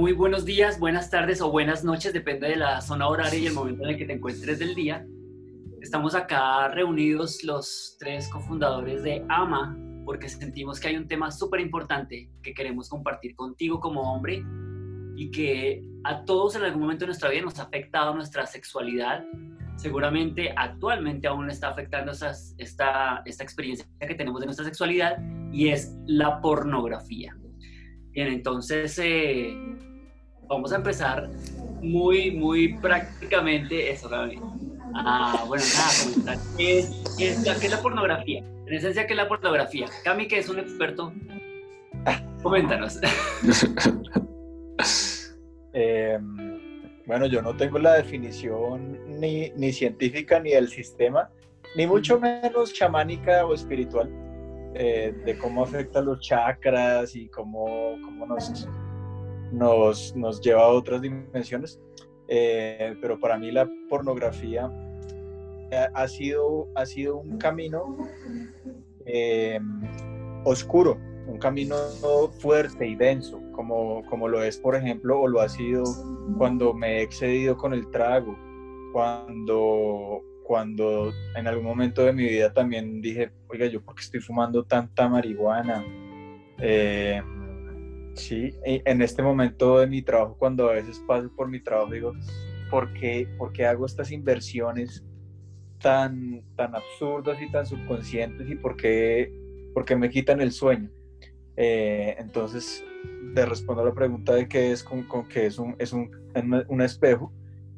muy buenos días, buenas tardes o buenas noches, depende de la zona horaria y el momento en el que te encuentres del día. Estamos acá reunidos los tres cofundadores de AMA porque sentimos que hay un tema súper importante que queremos compartir contigo como hombre y que a todos en algún momento de nuestra vida nos ha afectado nuestra sexualidad. Seguramente actualmente aún está afectando esta, esta experiencia que tenemos de nuestra sexualidad y es la pornografía. Bien, entonces eh, vamos a empezar muy, muy prácticamente eso, Gaby. Ah, bueno, nada, ¿Qué es, qué, es, ¿Qué es la pornografía? En esencia, ¿qué es la pornografía? Cami, que es un experto, coméntanos. Em, bueno, yo no tengo la definición ni, ni, científica ni del sistema, ni mucho menos chamánica o espiritual, eh, de cómo afecta los chakras y cómo, cómo nos, nos, nos, lleva a otras dimensiones. Eh, pero para mí la pornografía ha sido, ha sido un camino em, oscuro, un camino fuerte y denso, como, como lo es, por ejemplo, o lo ha sido cuando me he excedido con el trago, cuando, cuando en algún momento de mi vida también dije, oiga, ¿yo por qué estoy fumando tanta marihuana? Eh, sí, en este momento de mi trabajo, cuando a veces paso por mi trabajo, digo, ¿por qué, por qué hago estas inversiones tan, tan absurdas y tan subconscientes y por qué, por qué me quitan el sueño? Eh, entonces, te respondo a la pregunta de qué es, con, con que es, un, es un, un, espejo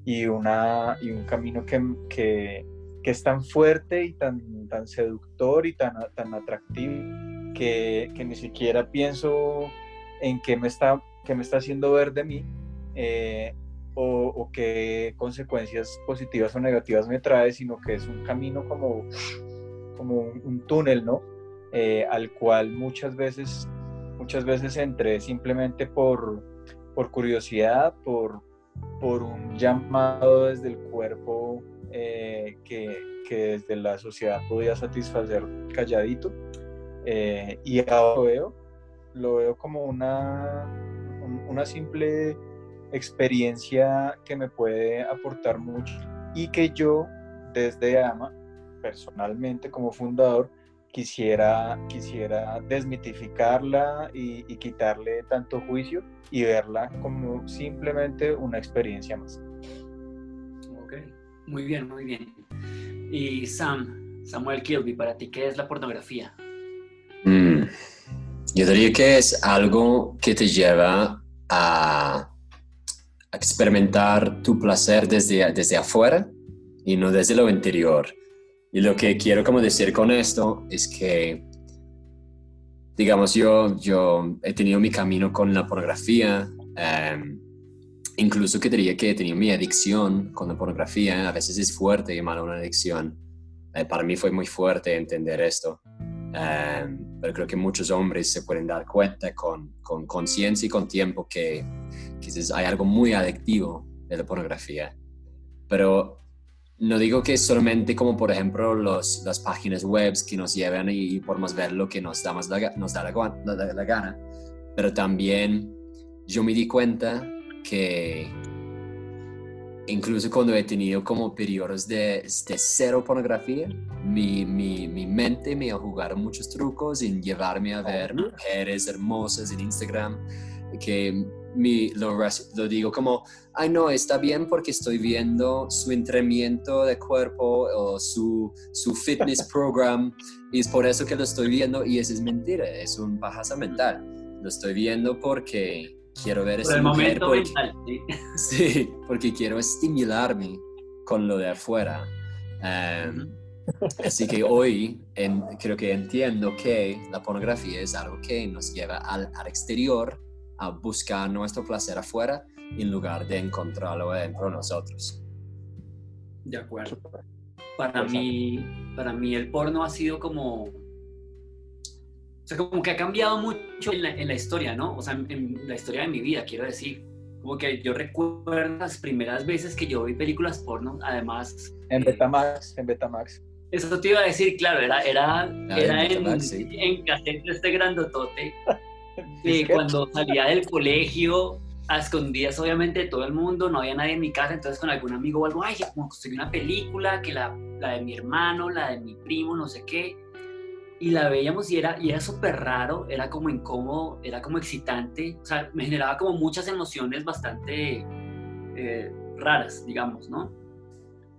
y, una, y un camino que, que, que, es tan fuerte y tan, tan seductor y tan, tan atractivo que, que ni siquiera pienso en qué me está, qué me está haciendo ver de mí eh, o, qué consecuencias positivas o negativas me trae, sino que es un camino como, como un túnel, ¿no? Eh, al cual muchas veces, muchas veces entré simplemente por, por curiosidad, por, por un llamado desde el cuerpo eh, que, que, desde la sociedad podía satisfacer calladito. Y ahora veo, lo veo como una, una simple experiencia que me puede aportar mucho y que yo desde AMA, personalmente como fundador, quisiera, quisiera desmitificarla y, quitarle tanto juicio y verla como simplemente una experiencia más. Ok, muy bien, muy bien. Y Sam, Samuel Kilby, para ti, ¿qué es la pornografía? Yo diría que es algo que te lleva a experimentar tu placer desde, desde afuera y no desde lo interior. Y lo que quiero como decir con esto es que, digamos, yo, yo he tenido mi camino con la pornografía, em, incluso que diría que he tenido mi adicción con la pornografía, a veces es fuerte llamar una adicción. Eh, para mí fue muy fuerte entender esto, em, pero creo que muchos hombres se pueden dar cuenta con conciencia y con tiempo que quizás hay algo muy adictivo de la pornografía. Pero no digo que solamente como por ejemplo los, las páginas web que nos llevan y, podemos ver lo que nos da, más la, nos da la, gana, pero también yo me di cuenta que incluso cuando he tenido como periodos de, de cero pornografía, mi, mi, mi, mente me ha jugado muchos trucos en llevarme a ver mujeres hermosas en Instagram que mi, lo, lo, digo como, ay no, está bien porque estoy viendo su entrenamiento de cuerpo o su, su fitness program y es por eso que lo estoy viendo y eso es mentira, es un pajaza mental. Lo estoy viendo porque quiero ver ese momento mental, ¿sí? porque quiero estimularme con lo de afuera. Em, así que hoy creo que entiendo que la pornografía es algo que nos lleva al, al exterior a buscar nuestro placer afuera en lugar de encontrarlo dentro de nosotros. De acuerdo. Para mí, para mí el porno ha sido como... O sea, como que ha cambiado mucho en la, historia, ¿no? O sea, en, la historia de mi vida, quiero decir. Como que yo recuerdo las primeras veces que yo vi películas porno, además... En Betamax, en Betamax. Eso te iba a decir, claro, era, era, era en, en, en cassette este grandotote. cuando salía del colegio a escondidas obviamente de todo el mundo, no había nadie en mi casa, entonces con algún amigo o algo, ay, como conseguí una película, que la, la, de mi hermano, la de mi primo, no sé qué, y la veíamos y era, y era súper raro, era como incómodo, era como excitante, o sea, me generaba como muchas emociones bastante eh, raras, digamos, ¿no?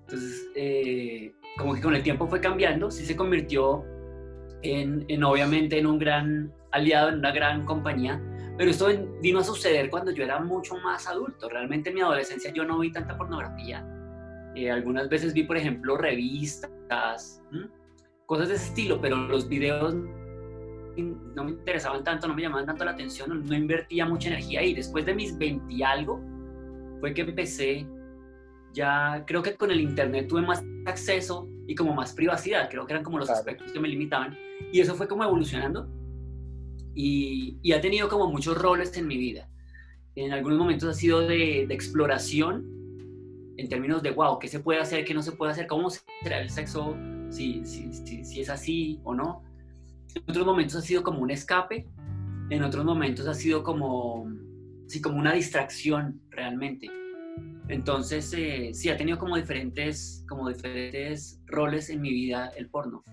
Entonces, eh, como que con el tiempo fue cambiando, sí se convirtió en, en obviamente en un gran aliado, en una gran compañía, pero esto vino a suceder cuando yo era mucho más adulto. Realmente en mi adolescencia yo no vi tanta pornografía. Eh, algunas veces vi, por ejemplo, revistas, cosas de ese estilo, pero los videos no me interesaban tanto, no me llamaban tanto la atención, no invertía mucha energía ahí. Después de mis 20 y algo, fue que empecé, ya creo que con el internet tuve más acceso y como más privacidad, creo que eran como los aspectos que me limitaban. Y eso fue como evolucionando y, ha tenido como muchos roles en mi vida. En algunos momentos ha sido de, exploración, en términos de, wow, ¿qué se puede hacer, qué no se puede hacer? ¿Cómo será el sexo? Si, si, si, es así o no. En otros momentos ha sido como un escape, en otros momentos ha sido como, sí, como una distracción realmente. Entonces, eh, sí, ha tenido como diferentes, como diferentes roles en mi vida el porno.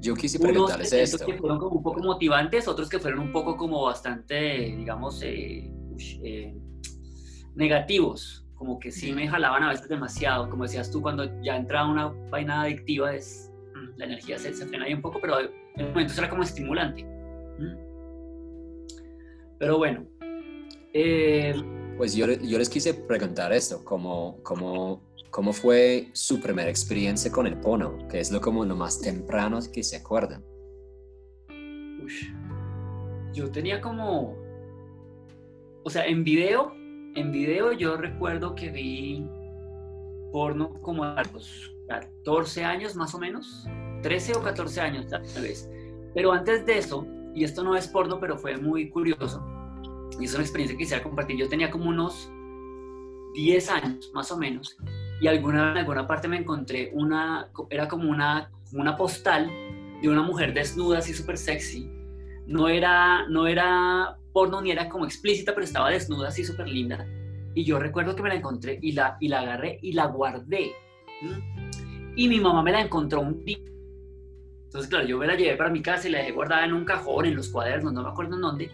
Yo quise preguntarles Unos esto. que fueron como un poco motivantes, otros que fueron un poco como bastante, digamos, eh, eh, negativos, como que sí me jalaban a veces demasiado, como decías tú, cuando ya entraba una vaina adictiva, es, mm, la energía se, se frena ahí un poco, pero en momentos era como estimulante. Pero bueno. Eh, pues yo, yo les quise preguntar esto, como, como ¿Cómo fue su primera experiencia con el pono? ¿Qué es lo como lo más temprano que se acuerdan? Yo tenía como, o sea, en video, en video yo recuerdo que vi porno como a los 14 años más o menos, 13 o 14 años tal vez. Pero antes de eso, y esto no es porno, pero fue muy curioso, y es una experiencia que quisiera compartir, yo tenía como unos 10 años más o menos, y alguna, en alguna parte me encontré una, era como una, una postal de una mujer desnuda, así súper sexy. No era, no era porno ni era como explícita, pero estaba desnuda, así súper linda. Y yo recuerdo que me la encontré y la, y la agarré y la guardé. Y mi mamá me la encontró un día. Entonces, claro, yo me la llevé para mi casa y la dejé guardada en un cajón, en los cuadernos, no me acuerdo en dónde.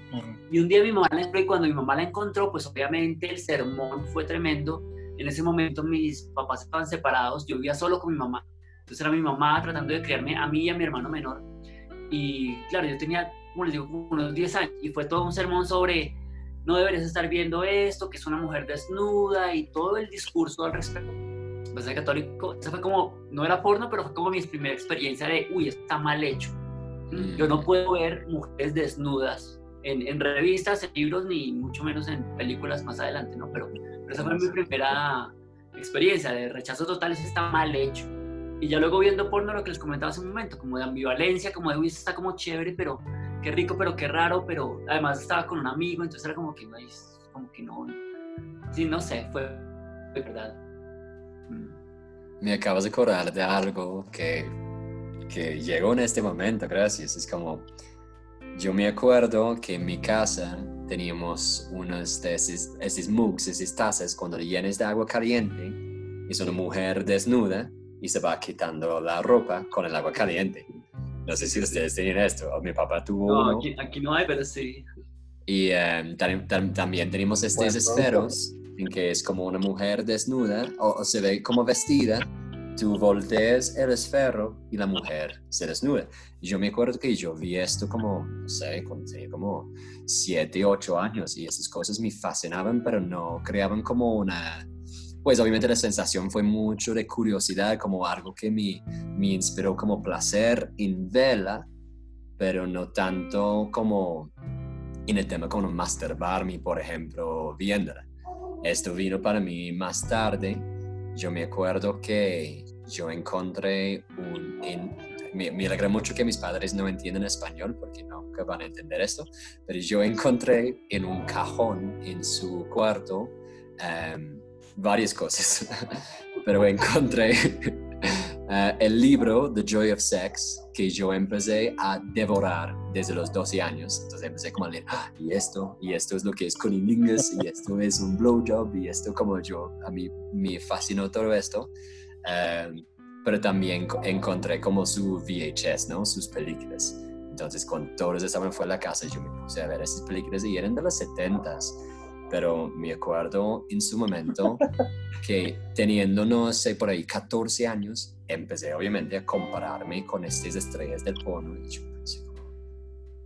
Y un día mi mamá la encontró y cuando mi mamá la encontró, pues obviamente el sermón fue tremendo en ese momento mis papás estaban separados, yo vivía solo con mi mamá. Entonces era mi mamá tratando de criarme a mí y a mi hermano menor. Y claro, yo tenía, como les digo, unos 10 años y fue todo un sermón sobre no deberías estar viendo esto, que es una mujer desnuda y todo el discurso al respecto. Pues de católico, eso fue como, no era porno, pero fue como mi primera experiencia de, uy, está mal hecho. Yo no mm. puedo ver mujeres desnudas en, en, revistas, en libros, ni mucho menos en películas más adelante, ¿no? Pero esa fue mi primera experiencia de rechazo total, eso está mal hecho. Y ya luego viendo porno, lo que les comentaba hace un momento, como de ambivalencia, como de, uy, está como chévere, pero qué rico, pero qué raro, pero además estaba con un amigo, entonces era como que no, como que no, sí, no sé, fue, verdad. Mm. Me acabas de acordar de algo que, que llegó en este momento, gracias. Es como, yo me acuerdo que en mi casa teníamos unos de esos, esos mugs, esas tazas, cuando llenes de agua caliente, es una mujer desnuda y se va quitando la ropa con el agua caliente. No sé si ustedes tienen esto, mi papá tuvo no, uno. Aquí, no hay, pero sí. Y em, también tenemos estos esferos en que es como una mujer desnuda o se ve como vestida tú volteas el esfero y la mujer se desnuda. Yo me acuerdo que yo vi esto como, no sé, tenía como 7, 8 años y esas cosas me fascinaban, pero no creaban como una... Pues obviamente la sensación fue mucho de curiosidad, como algo que me, me inspiró como placer en vela, pero no tanto como en el tema como masturbarme, por ejemplo, viéndola. Esto vino para mí más tarde yo me acuerdo que yo encontré un... me, me alegra mucho que mis padres no entienden español porque no van a entender esto, pero yo encontré en un cajón en su cuarto em, varias cosas, pero encontré eh, el libro The Joy of Sex que yo empecé a devorar desde los 12 años. Entonces empecé como a leer, ah, y esto, y esto es lo que es cunnilingus, y esto es un blowjob, y esto como yo, a mí me fascinó todo esto. Eh, pero también encontré como su VHS, ¿no? Sus películas. Entonces, cuando todos estaban fuera de la casa, yo me puse a ver esas películas y eran de los 70s pero me acuerdo en su momento que teniendo, no sé, por ahí 14 años, empecé obviamente a compararme con estas estrellas del porno y yo pensé,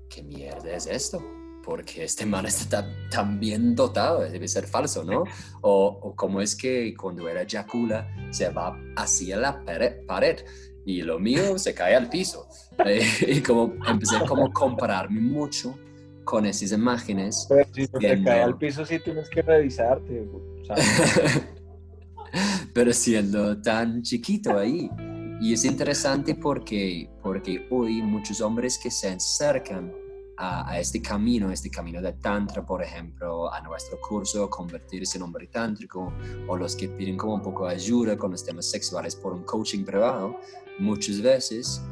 ¿qué mierda es esto? Porque este man está tan, bien dotado, debe ser falso, ¿no? O, o cómo es que cuando era Yakula se va hacia la pared, y lo mío se cae al piso. y como empecé como a compararme mucho con esas imágenes. Pero si te cae al piso, sí tienes que revisarte. Pero siendo tan chiquito ahí. Y es interesante porque, porque hoy muchos hombres que se acercan a, este camino, este camino de Tantra, por ejemplo, a nuestro curso, convertirse en hombre tántrico, o los que piden como un poco de ayuda con los temas sexuales por un coaching privado, muchas veces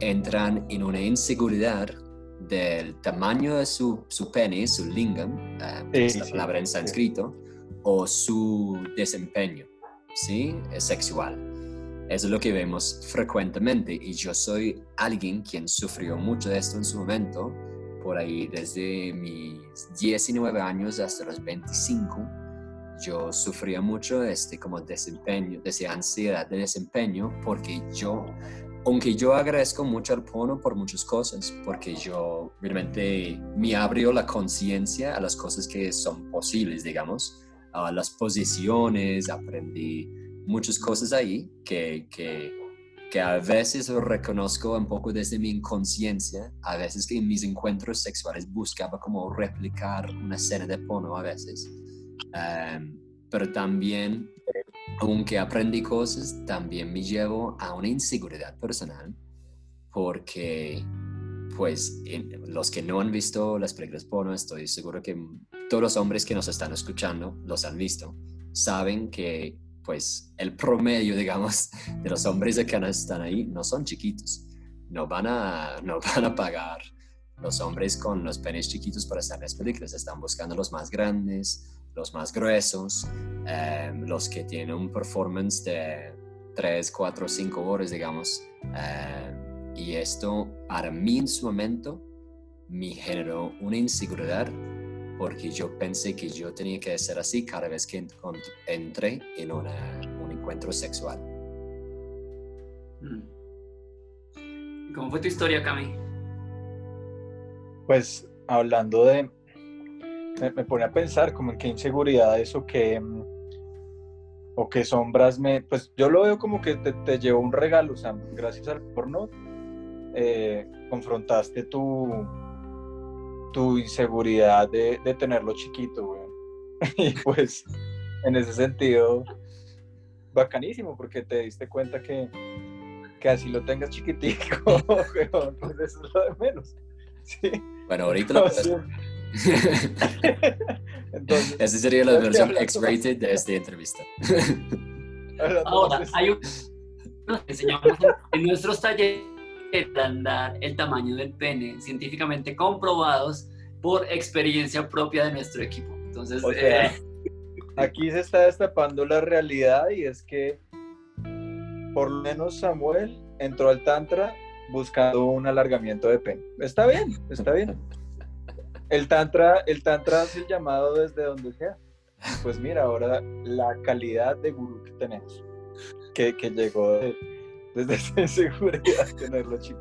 entran en una inseguridad del tamaño de su, su pene, su lingam, eh, es la palabra en sánscrito, o su desempeño, ¿sí? Es sexual. Eso es lo que vemos frecuentemente y yo soy alguien quien sufrió mucho de esto en su momento, por ahí desde mis 19 años hasta los 25, yo sufría mucho este como desempeño, de esa ansiedad de desempeño, porque yo aunque yo agradezco mucho al porno por muchas cosas, porque yo realmente me abrió la conciencia a las cosas que son posibles, digamos, a las posiciones, aprendí muchas cosas ahí que, que, que a veces reconozco un poco desde mi inconsciencia, a veces que en mis encuentros sexuales buscaba como replicar una escena de porno a veces, um, pero también aunque aprendí cosas, también me llevo a una inseguridad personal porque, pues, los que no han visto las películas porno, estoy seguro que todos los hombres que nos están escuchando los han visto, saben que, pues, el promedio, digamos, de los hombres que están ahí no son chiquitos, no van a, no van a pagar los hombres con los penes chiquitos para estar en las películas, están buscando los más grandes, los más gruesos, em, los que tienen un performance de 3, 4, 5 horas, digamos. Em, y esto para mí en su momento me generó una inseguridad porque yo pensé que yo tenía que ser así cada vez que entré en un encuentro sexual. Mm. ¿Cómo fue tu historia, Cami? Pues hablando de, me, pone a pensar como en qué inseguridades o qué, mm, o qué sombras me... Pues yo lo veo como que te, te llevo un regalo, o sea, gracias al porno eh, confrontaste tu, tu inseguridad de, de tenerlo chiquito, güey. y pues en ese sentido, bacanísimo, porque te diste cuenta que, que así lo tengas chiquitico, pues eso es lo de menos. Sí. Bueno, ahorita lo Entonces, Esa sería la versión X-rated de esta entrevista. Ahora, hay un... Nos enseñamos en nuestros talleres andar el tamaño del pene, científicamente comprobados por experiencia propia de nuestro equipo. Entonces, eh, aquí se está destapando la realidad y es que por lo menos Samuel entró al Tantra buscando un alargamiento de pene. Está bien, está bien. El tantra, el tantra hace el llamado desde donde sea. Pues mira, ahora la calidad de gurú que tenemos, que, que llegó desde esa inseguridad tenerlo chico.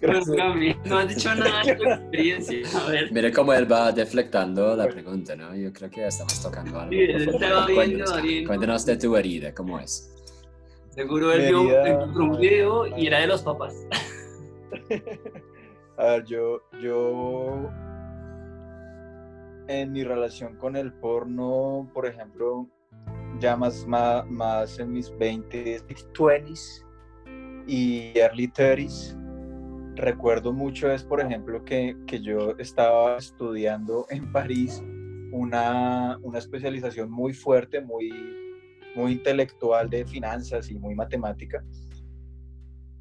Gracias. No has dicho nada de tu experiencia. A ver. Mira cómo él va deflectando la pregunta, ¿no? Yo creo que ya estamos tocando algo. Sí, va cuéntanos, cuéntanos de tu herida, ¿cómo es? Seguro él vio un video y era de los papás. A ver, yo, yo en mi relación con el porno, por ejemplo, ya más, más, en mis 20s, 20s y early 30s, recuerdo mucho es, por ejemplo, que, yo estaba estudiando en París una, una especialización muy fuerte, muy, muy intelectual de finanzas y muy matemática.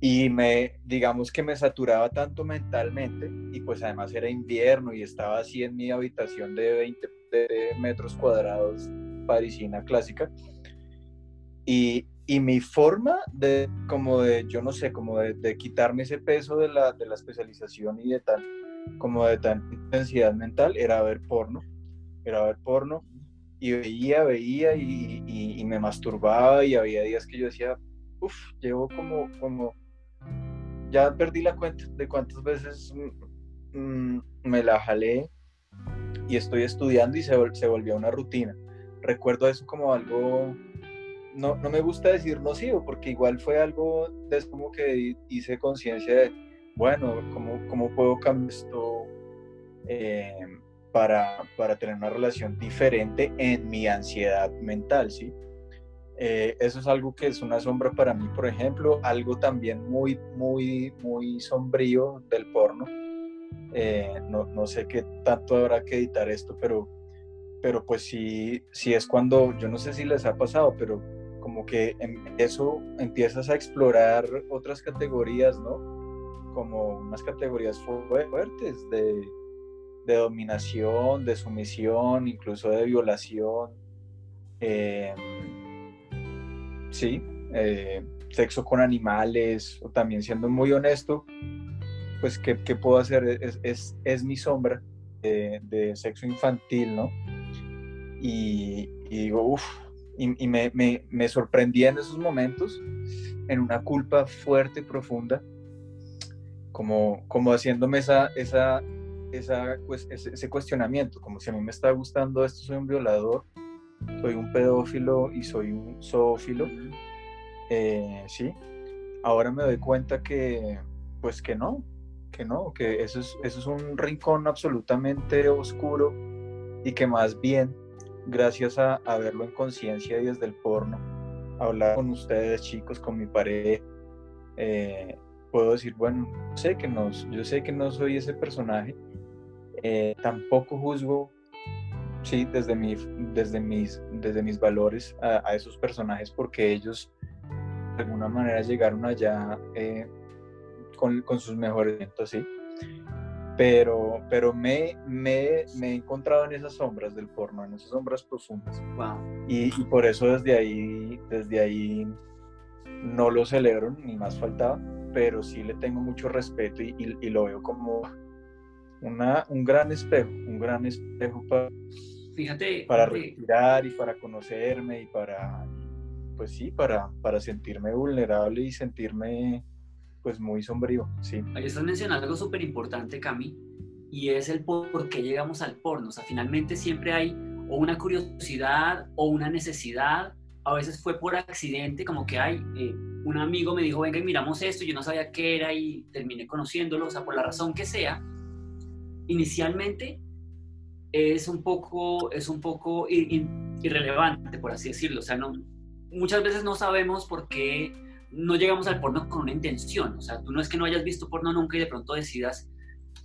Y me, digamos que me saturaba tanto mentalmente y pues además era invierno y estaba así en mi habitación de 20 metros cuadrados parisina clásica. Y, y, mi forma de, como de, yo no sé, como de, de quitarme ese peso de la, de la especialización y de tal, como de tanta intensidad mental era ver porno, era ver porno y veía, veía y, y, me masturbaba y había días que yo decía, uff, llevo como, como, ya perdí la cuenta de cuántas veces mm, me la jalé y estoy estudiando y se, se volvió una rutina. Recuerdo eso como algo, no, no me gusta decir nocivo, porque igual fue algo de como que hice conciencia de, bueno, ¿cómo, cómo puedo cambiar esto? Eh, para, para, tener una relación diferente en mi ansiedad mental, ¿sí? Eh, eso es algo que es una sombra para mí, por ejemplo, algo también muy, muy, muy sombrío del porno. Eh, no, no, sé qué tanto habrá que editar esto, pero, pero pues sí, sí es cuando, yo no sé si les ha pasado, pero como que en eso empiezas a explorar otras categorías, ¿no? Como unas categorías fuertes de, de dominación, de sumisión, incluso de violación. Eh, sí, eh, sexo con animales, o también siendo muy honesto, pues ¿qué, puedo hacer? Es, es, mi sombra de, sexo infantil, ¿no? Y, digo, uff, y, me, me, me, sorprendí en esos momentos en una culpa fuerte, profunda, como, como haciéndome esa, esa, esa, ese, cuestionamiento, como si a mí me está gustando esto, soy un violador, soy un pedófilo y soy un zoófilo, eh, sí, ahora me doy cuenta que, pues que no, que no, que eso es, eso es un rincón absolutamente oscuro y que más bien, gracias a, a verlo en conciencia y desde el porno, hablar con ustedes chicos, con mi pareja, eh, puedo decir, bueno, sé que no, yo sé que no soy ese personaje, eh, tampoco juzgo, sí, desde, mi, desde, mis, desde mis valores a, esos personajes porque ellos de alguna manera llegaron allá eh, con, con, sus mejores sí. Pero, pero me, me, me, he encontrado en esas sombras del porno, en esas sombras profundas. Y, y, por eso desde ahí, desde ahí no lo celebro, ni más faltaba, pero sí le tengo mucho respeto y, y, y lo veo como una, un gran espejo, un gran espejo para, Fíjate, para respirar y para conocerme y para, pues sí, para, para sentirme vulnerable y sentirme pues muy sombrío, sí. Ahí estás mencionando algo súper importante, Cami, y es el por qué llegamos al porno. O sea, finalmente siempre hay o una curiosidad o una necesidad. A veces fue por accidente, como que hay, eh, un amigo me dijo, venga y miramos esto, yo no sabía qué era y terminé conociéndolo, o sea, por la razón que sea, inicialmente es un poco, es un poco irrelevante, por así decirlo. O sea, no, muchas veces no sabemos por qué no llegamos al porno con una intención. O sea, tú no es que no hayas visto porno nunca y de pronto decidas,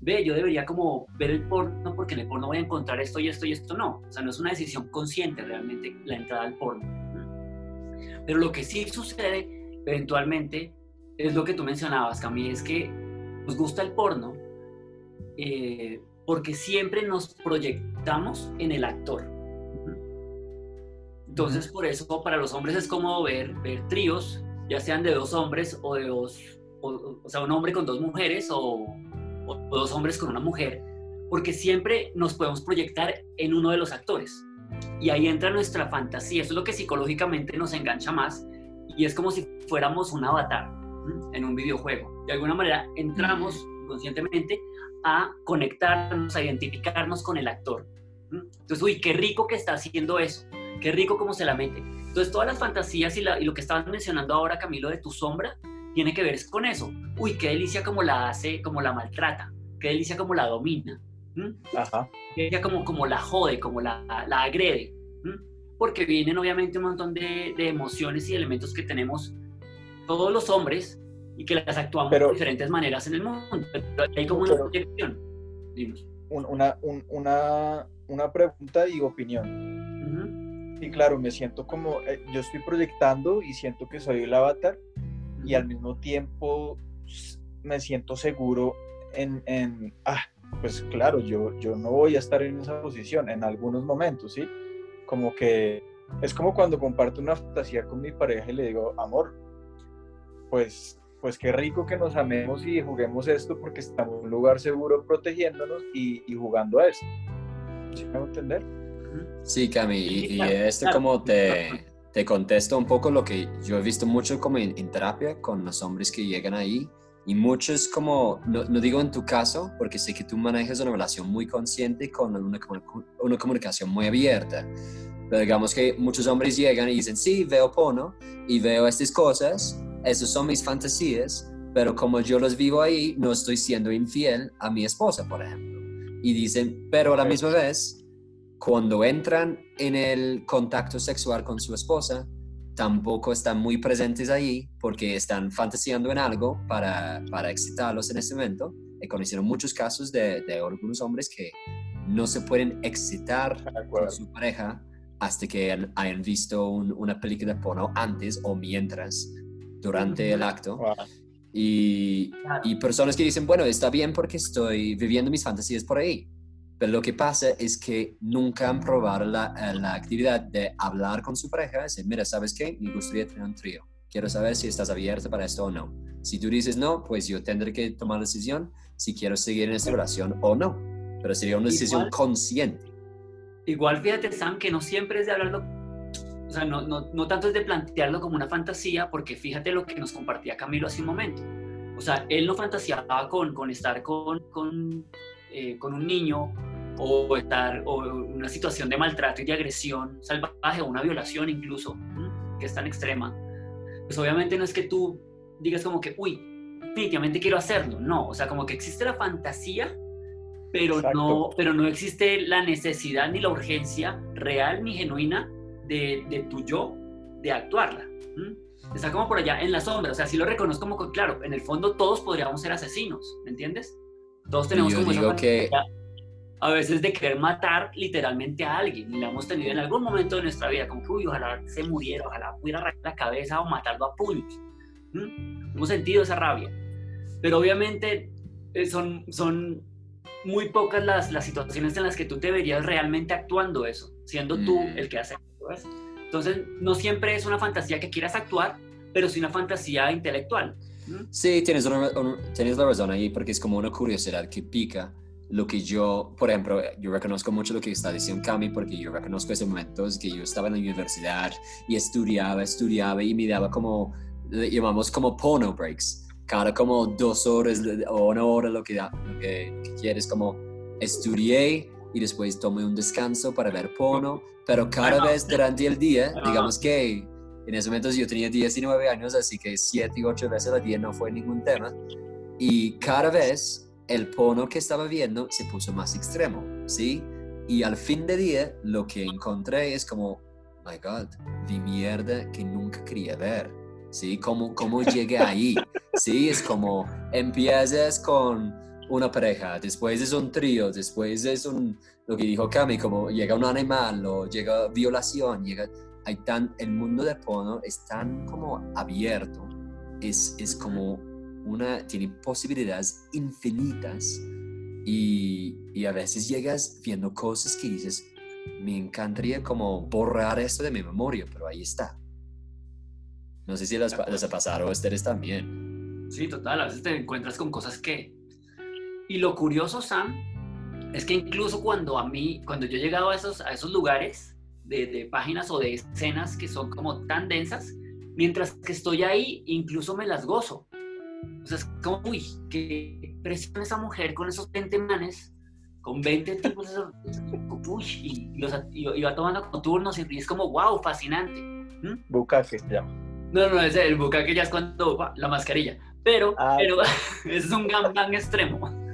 ve, yo debería como ver el porno porque en el porno voy a encontrar esto y esto y esto no. O sea, no es una decisión consciente realmente la entrada al porno. Pero lo que sí sucede eventualmente es lo que tú mencionabas, Camille, es que nos gusta el porno, eh, porque siempre nos proyectamos en el actor. Entonces, por eso para los hombres es cómodo ver, ver tríos, ya sean de dos hombres o de dos, o, sea, un hombre con dos mujeres o, o, dos hombres con una mujer, porque siempre nos podemos proyectar en uno de los actores. Y ahí entra nuestra fantasía, eso es lo que psicológicamente nos engancha más, y es como si fuéramos un avatar en un videojuego. De alguna manera entramos conscientemente a conectarnos, a identificarnos con el actor. Entonces, uy, qué rico que está haciendo eso, qué rico cómo se la mete. Entonces, todas las fantasías y, lo que estabas mencionando ahora, Camilo, de tu sombra, tiene que ver con eso. Uy, qué delicia como la hace, como la maltrata, qué delicia como la domina, Ajá. qué delicia como, como la jode, como la, la agrede. Porque vienen obviamente un montón de, de emociones y elementos que tenemos todos los hombres y que las actuamos de diferentes maneras en el mundo. Pero hay como una proyección. Una, una, una, pregunta y opinión. y claro, me siento como, eh, yo estoy proyectando y siento que soy el avatar y al mismo tiempo me siento seguro en, en ah, pues claro, yo, yo no voy a estar en esa posición en algunos momentos, ¿sí? Como que es como cuando comparto una fantasía con mi pareja y le digo, amor, pues, pues qué rico que nos amemos y juguemos esto porque estamos en un lugar seguro protegiéndonos y, y jugando a esto. ¿Sí me a entender? Sí, Cami, y, esto como te, te contesto un poco lo que yo he visto mucho como en, terapia con los hombres que llegan ahí y muchos como, no, no, digo en tu caso, porque sé que tú manejas una relación muy consciente con una, una comunicación muy abierta, pero digamos que muchos hombres llegan y dicen, sí, veo porno y veo estas cosas, esas son mis fantasías, pero como yo los vivo ahí, no estoy siendo infiel a mi esposa, por ejemplo. Y dicen, pero a la misma vez, cuando entran en el contacto sexual con su esposa, tampoco están muy presentes ahí porque están fantaseando en algo para, para excitarlos en ese momento. He conocido muchos casos de, de algunos hombres que no se pueden excitar con su pareja hasta que hayan visto una película porno antes o mientras, durante el acto. Y, y, personas que dicen, bueno, está bien porque estoy viviendo mis fantasías por ahí. Pero lo que pasa es que nunca han probado la, eh, la actividad de hablar con su pareja, decir, mira, ¿sabes qué? Me gustaría tener un trío. Quiero saber si estás abierta para esto o no. Si tú dices no, pues yo tendré que tomar la decisión si quiero seguir en esta relación o no. Pero sería una decisión consciente. Igual fíjate, Sam, que no siempre es de hablarlo, o sea, no, no, no tanto es de plantearlo como una fantasía, porque fíjate lo que nos compartía Camilo hace un momento. O sea, él no fantaseaba con, con estar con, con, eh, con un niño o estar o una situación de maltrato y de agresión salvaje o una violación incluso, que es tan extrema. Pues obviamente no es que tú digas como que, uy, definitivamente quiero hacerlo. No, o sea, como que existe la fantasía pero no, pero no existe la necesidad ni la urgencia real ni genuina de, de tu yo de actuarla. Está como por allá en la sombra, o sea, sí lo reconozco como que, claro, en el fondo todos podríamos ser asesinos, ¿me entiendes? Todos tenemos como digo que... a veces de querer matar literalmente a alguien, y lo hemos tenido en algún momento de nuestra vida, como que, uy, ojalá se muriera, ojalá pudiera arrancar la cabeza o matarlo a puños. Hemos sentido esa rabia, pero obviamente eh, son, son muy pocas las, las situaciones en las que tú te verías realmente actuando eso, siendo tú mm. el que hace Entonces, no siempre es una fantasía que quieras actuar, pero sí una fantasía intelectual. Sí, tienes, tienes la razón ahí, porque es como una curiosidad que pica. Lo que yo, por ejemplo, yo reconozco mucho lo que está diciendo Cami, porque yo reconozco ese momentos que yo estaba en la universidad y estudiaba, estudiaba y me daba como, llamamos como porno breaks cada como dos horas o una hora lo que, lo que, quieres, como estudié y después tomé un descanso para ver porno, pero cada vez durante el día, digamos que en ese momento yo tenía 19 años, así que 7 y 8 veces al día no fue ningún tema, y cada vez el porno que estaba viendo se puso más extremo, ¿sí? Y al fin de día lo que encontré es como, my God, vi mierda que nunca quería ver ¿sí? ¿Cómo, cómo llegué ahí? Sí, es como empiezas con una pareja, después es un trío, después es un, lo que dijo Cami, como llega un animal o llega violación, llega, hay tan, el mundo de porno es tan como abierto, es, es como una, tiene posibilidades infinitas y, y a veces llegas viendo cosas que dices, me encantaría como borrar esto de mi memoria, pero ahí está. No sé si les, ha pasado a ustedes también. Sí, total. A veces te encuentras con cosas que... Y lo curioso, Sam, es que incluso cuando a mí, cuando yo he llegado a esos, a esos lugares de, de páginas o de escenas que son como tan densas, mientras que estoy ahí, incluso me las gozo. O sea, es como, uy, qué presión esa mujer con esos 20 manes, con 20 tipos, uy, y, los, y, va tomando turnos y es como, wow, fascinante. ¿Mm? Bucaque se llama. No, no, es el bucaque ya es cuando la mascarilla. Pero, ah, pero es un gangbang extremo.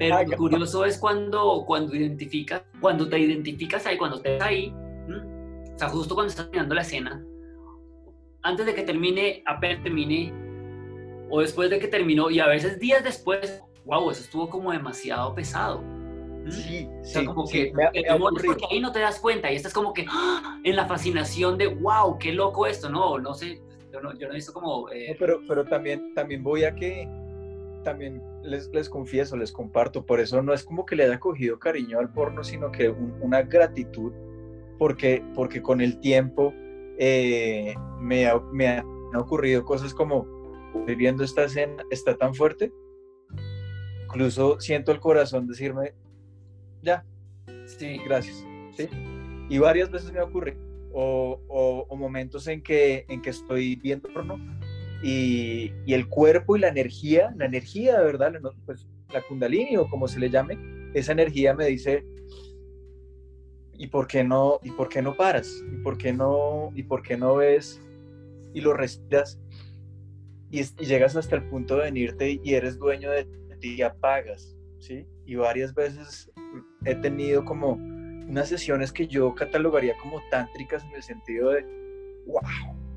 Pero lo curioso es cuando, cuando identificas, cuando te identificas ahí, cuando estás ahí, o sea, justo cuando estás terminando la escena, antes de que termine, apenas termine, o después de que terminó, y a veces días después, wow, eso estuvo como demasiado pesado. Sí, O sí, sea, como sí, que me me porque ahí no te das cuenta y estás como que ¡ah! en la fascinación de wow, qué loco esto, no, no sé, yo no, yo no he visto como No, eh, pero, pero también, también voy a que, también les, les confieso, les comparto, por eso no es como que le haya cogido cariño al porno, sino que un- una gratitud, porque, porque con el tiempo eh, me, ha- me han ocurrido cosas como, estoy viendo esta escena, está tan fuerte, incluso siento el corazón decirme, ya, sí, gracias. ¿sí? Y varias veces me ha ocurrido. O, o- o momentos en que, en que estoy viendo porno y, el cuerpo y la energía, la energía de verdad, la, pues, la kundalini o como se le llame, esa energía me dice, ¿y por qué no, y por qué no paras? ¿Y por qué no, y por qué no ves y lo respiras? Y, y llegas hasta el punto de venirte y eres dueño de ti y apagas, ¿sí? Y varias veces he tenido como unas sesiones que yo catalogaría como tántricas en el sentido de, wow,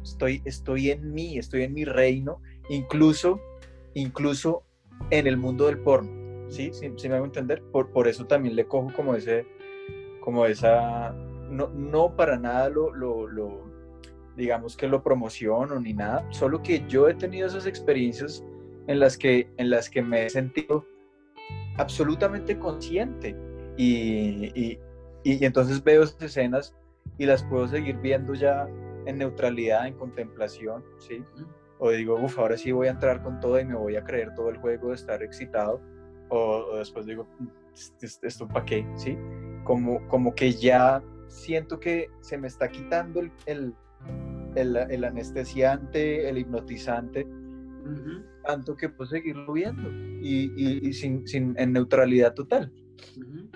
estoy, estoy en mí, estoy en mi reino, incluso, incluso en el mundo del porno, ¿sí? ¿Sí, sí me hago entender? Por, por eso también le cojo como ese, como esa, no, no para nada lo, lo, lo, digamos que lo promociono ni nada, solo que yo he tenido esas experiencias en las que, en las que me he sentido absolutamente consciente y, y, y entonces veo esas escenas y las puedo seguir viendo ya en neutralidad, en contemplación, ¿sí? O digo, uff, ahora sí voy a entrar con todo y me voy a creer todo el juego de estar excitado. O, o después digo, "¿Est- ¿esto para qué? ¿Sí? Como, como que ya siento que se me está quitando el, el, el, el anestesiante, el hipnotizante, ujú, tanto que puedo seguirlo viendo y, y- y sin, sin, en neutralidad total. ujú.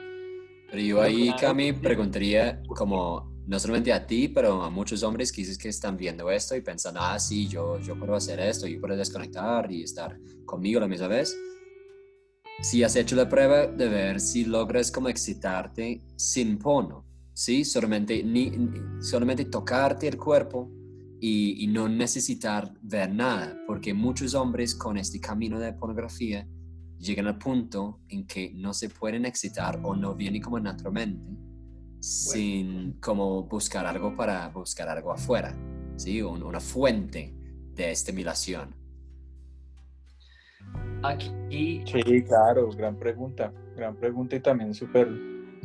Pero yo ahí, Cami, preguntaría como, no solamente a ti, pero a muchos hombres que que están viendo esto y pensan, ah, sí, yo, yo puedo hacer esto, yo puedo desconectar y estar conmigo la misma vez. Si has hecho la prueba de ver si logras como excitarte sin porno, ¿sí? Solamente, ni, solamente tocarte el cuerpo y, y no necesitar ver nada, porque muchos hombres con este camino de pornografía llegan al punto en que no se pueden excitar o no viene como naturalmente sin como buscar algo para buscar algo afuera, ¿sí? Un- una fuente de estimulación. Aquí, Sí, claro, gran pregunta, gran pregunta y también súper...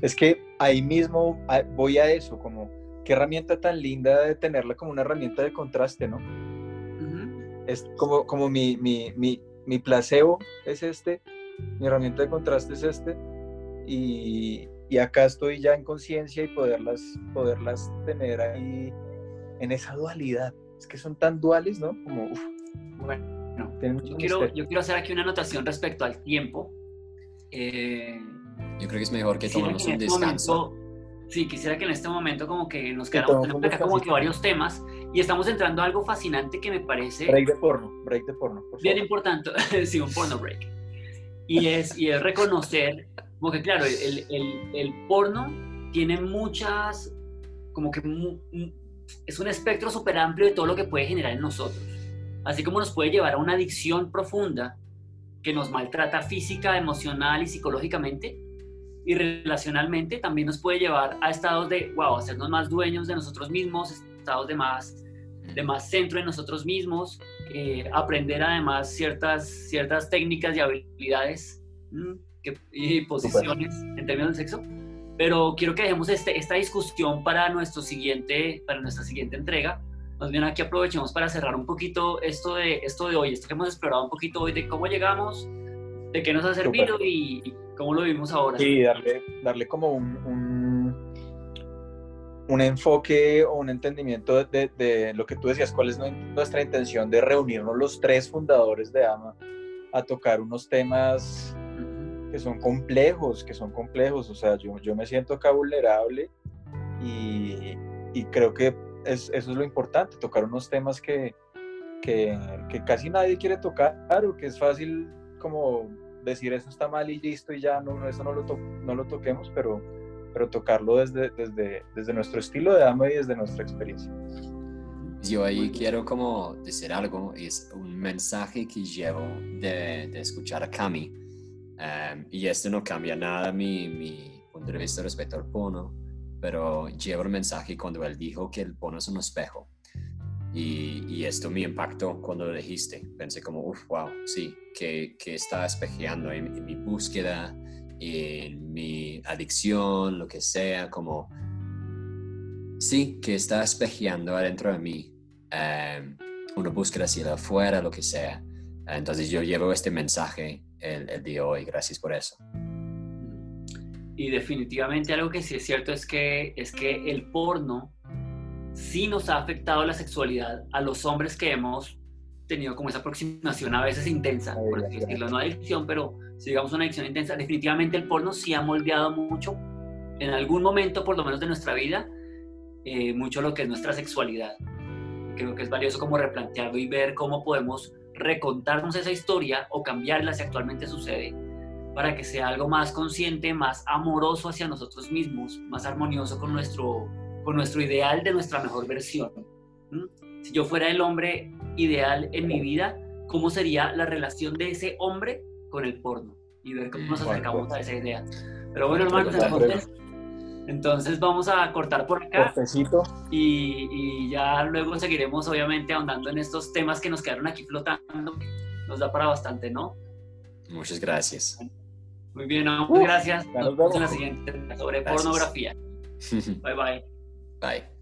Es que ahí mismo voy a eso, como qué herramienta tan linda de tenerla como una herramienta de contraste, ¿no? ujú, Es como, como mi, mi, mi, mi placebo es este, mi herramienta de contraste es este, y, y acá estoy ya en conciencia y poderlas, poderlas tener ahí en esa dualidad. Es que son tan duales, ¿no? Como, uf, bueno, yo quiero, yo quiero hacer aquí una anotación respecto al tiempo. Eh, Yo creo que es mejor que quisiera tomemos que un este descanso. momento- sí, acá en este momento como que nos Que tenemos un acá como que varios temas y estamos entrando a algo fascinante que me parece Break de porno, break de porno, por bien favor. importante, sí, un porno break. Y es, y es reconocer, como que claro, el, el, el porno tiene muchas, como que mu- es un espectro súper amplio de todo lo que puede generar en nosotros. Así como nos puede llevar a una adicción profunda que nos maltrata física, emocional y psicológicamente, y relacionalmente también nos puede llevar a estados de, wow, hacernos más dueños de nosotros mismos, estados de más de más centro en nosotros mismos, eh, aprender además ciertas, ciertas técnicas y habilidades mm, que- y posiciones en términos del sexo. Pero quiero que dejemos este, esta discusión para, nuestro siguiente, para nuestra siguiente entrega. Más bien aquí aprovechemos para cerrar un poquito esto de, esto de hoy, esto que hemos explorado un poquito hoy de cómo llegamos, de qué nos ha servido y, y cómo lo vivimos ahora. Sí, darle, darle como un, un, un enfoque o un entendimiento de, lo que tú decías, cuál es nue- nuestra intención de reunirnos los tres fundadores de AMA a tocar unos temas que son complejos, que son complejos. O sea, yo, yo me siento acá vulnerable y, y creo que es, eso es lo importante, tocar unos temas que, que, que casi nadie quiere tocar o que es fácil como decir eso está mal y listo y ya no, no, eso no lo, to- no lo toquemos, pero, pero tocarlo desde, desde, desde nuestro estilo de ama y desde nuestra experiencia. Yo ahí quiero como decir algo, es un mensaje que llevo de, de escuchar a Cami. Em, y esto no cambia nada mi, mi punto de vista respecto al porno, pero llevo el mensaje cuando él dijo que el porno es un espejo. Y, y, esto me impactó cuando lo dijiste. Pensé como, uff, wow, sí, que, que está espejeando en, mi búsqueda, en mi adicción, lo que sea, como, sí, que está espejeando adentro de mí. Um, una búsqueda hacia afuera, lo que sea. Entonces yo llevo este mensaje el, el día de hoy. Gracias por eso. Y definitivamente algo que sí es cierto es que, es que el porno sí nos ha afectado la sexualidad a los hombres que hemos tenido como esa aproximación a veces intensa, por así decirlo, no adicción, pero si digamos una adicción intensa, definitivamente el porno sí ha moldeado mucho, en algún momento por lo menos de nuestra vida, eh, mucho lo que es nuestra sexualidad. Creo que es valioso como replantearlo y ver cómo podemos recontarnos esa historia o cambiarla si actualmente sucede para que sea algo más consciente, más amoroso hacia nosotros mismos, más armonioso con nuestro con nuestro ideal de nuestra mejor versión. Si yo fuera el hombre ideal en mi vida, ¿cómo sería la relación de ese hombre con el porno? Y ver cómo nos acercamos a esa idea. Pero bueno, hermanos, entonces, entonces vamos a cortar por acá. Y, y, ya luego seguiremos, obviamente, ahondando en estos temas que nos quedaron aquí flotando. Nos da para bastante, ¿no? Muchas gracias. Muy bien, muchas gracias. Nos vemos en la siguiente sobre pornografía. bye bye. Bye.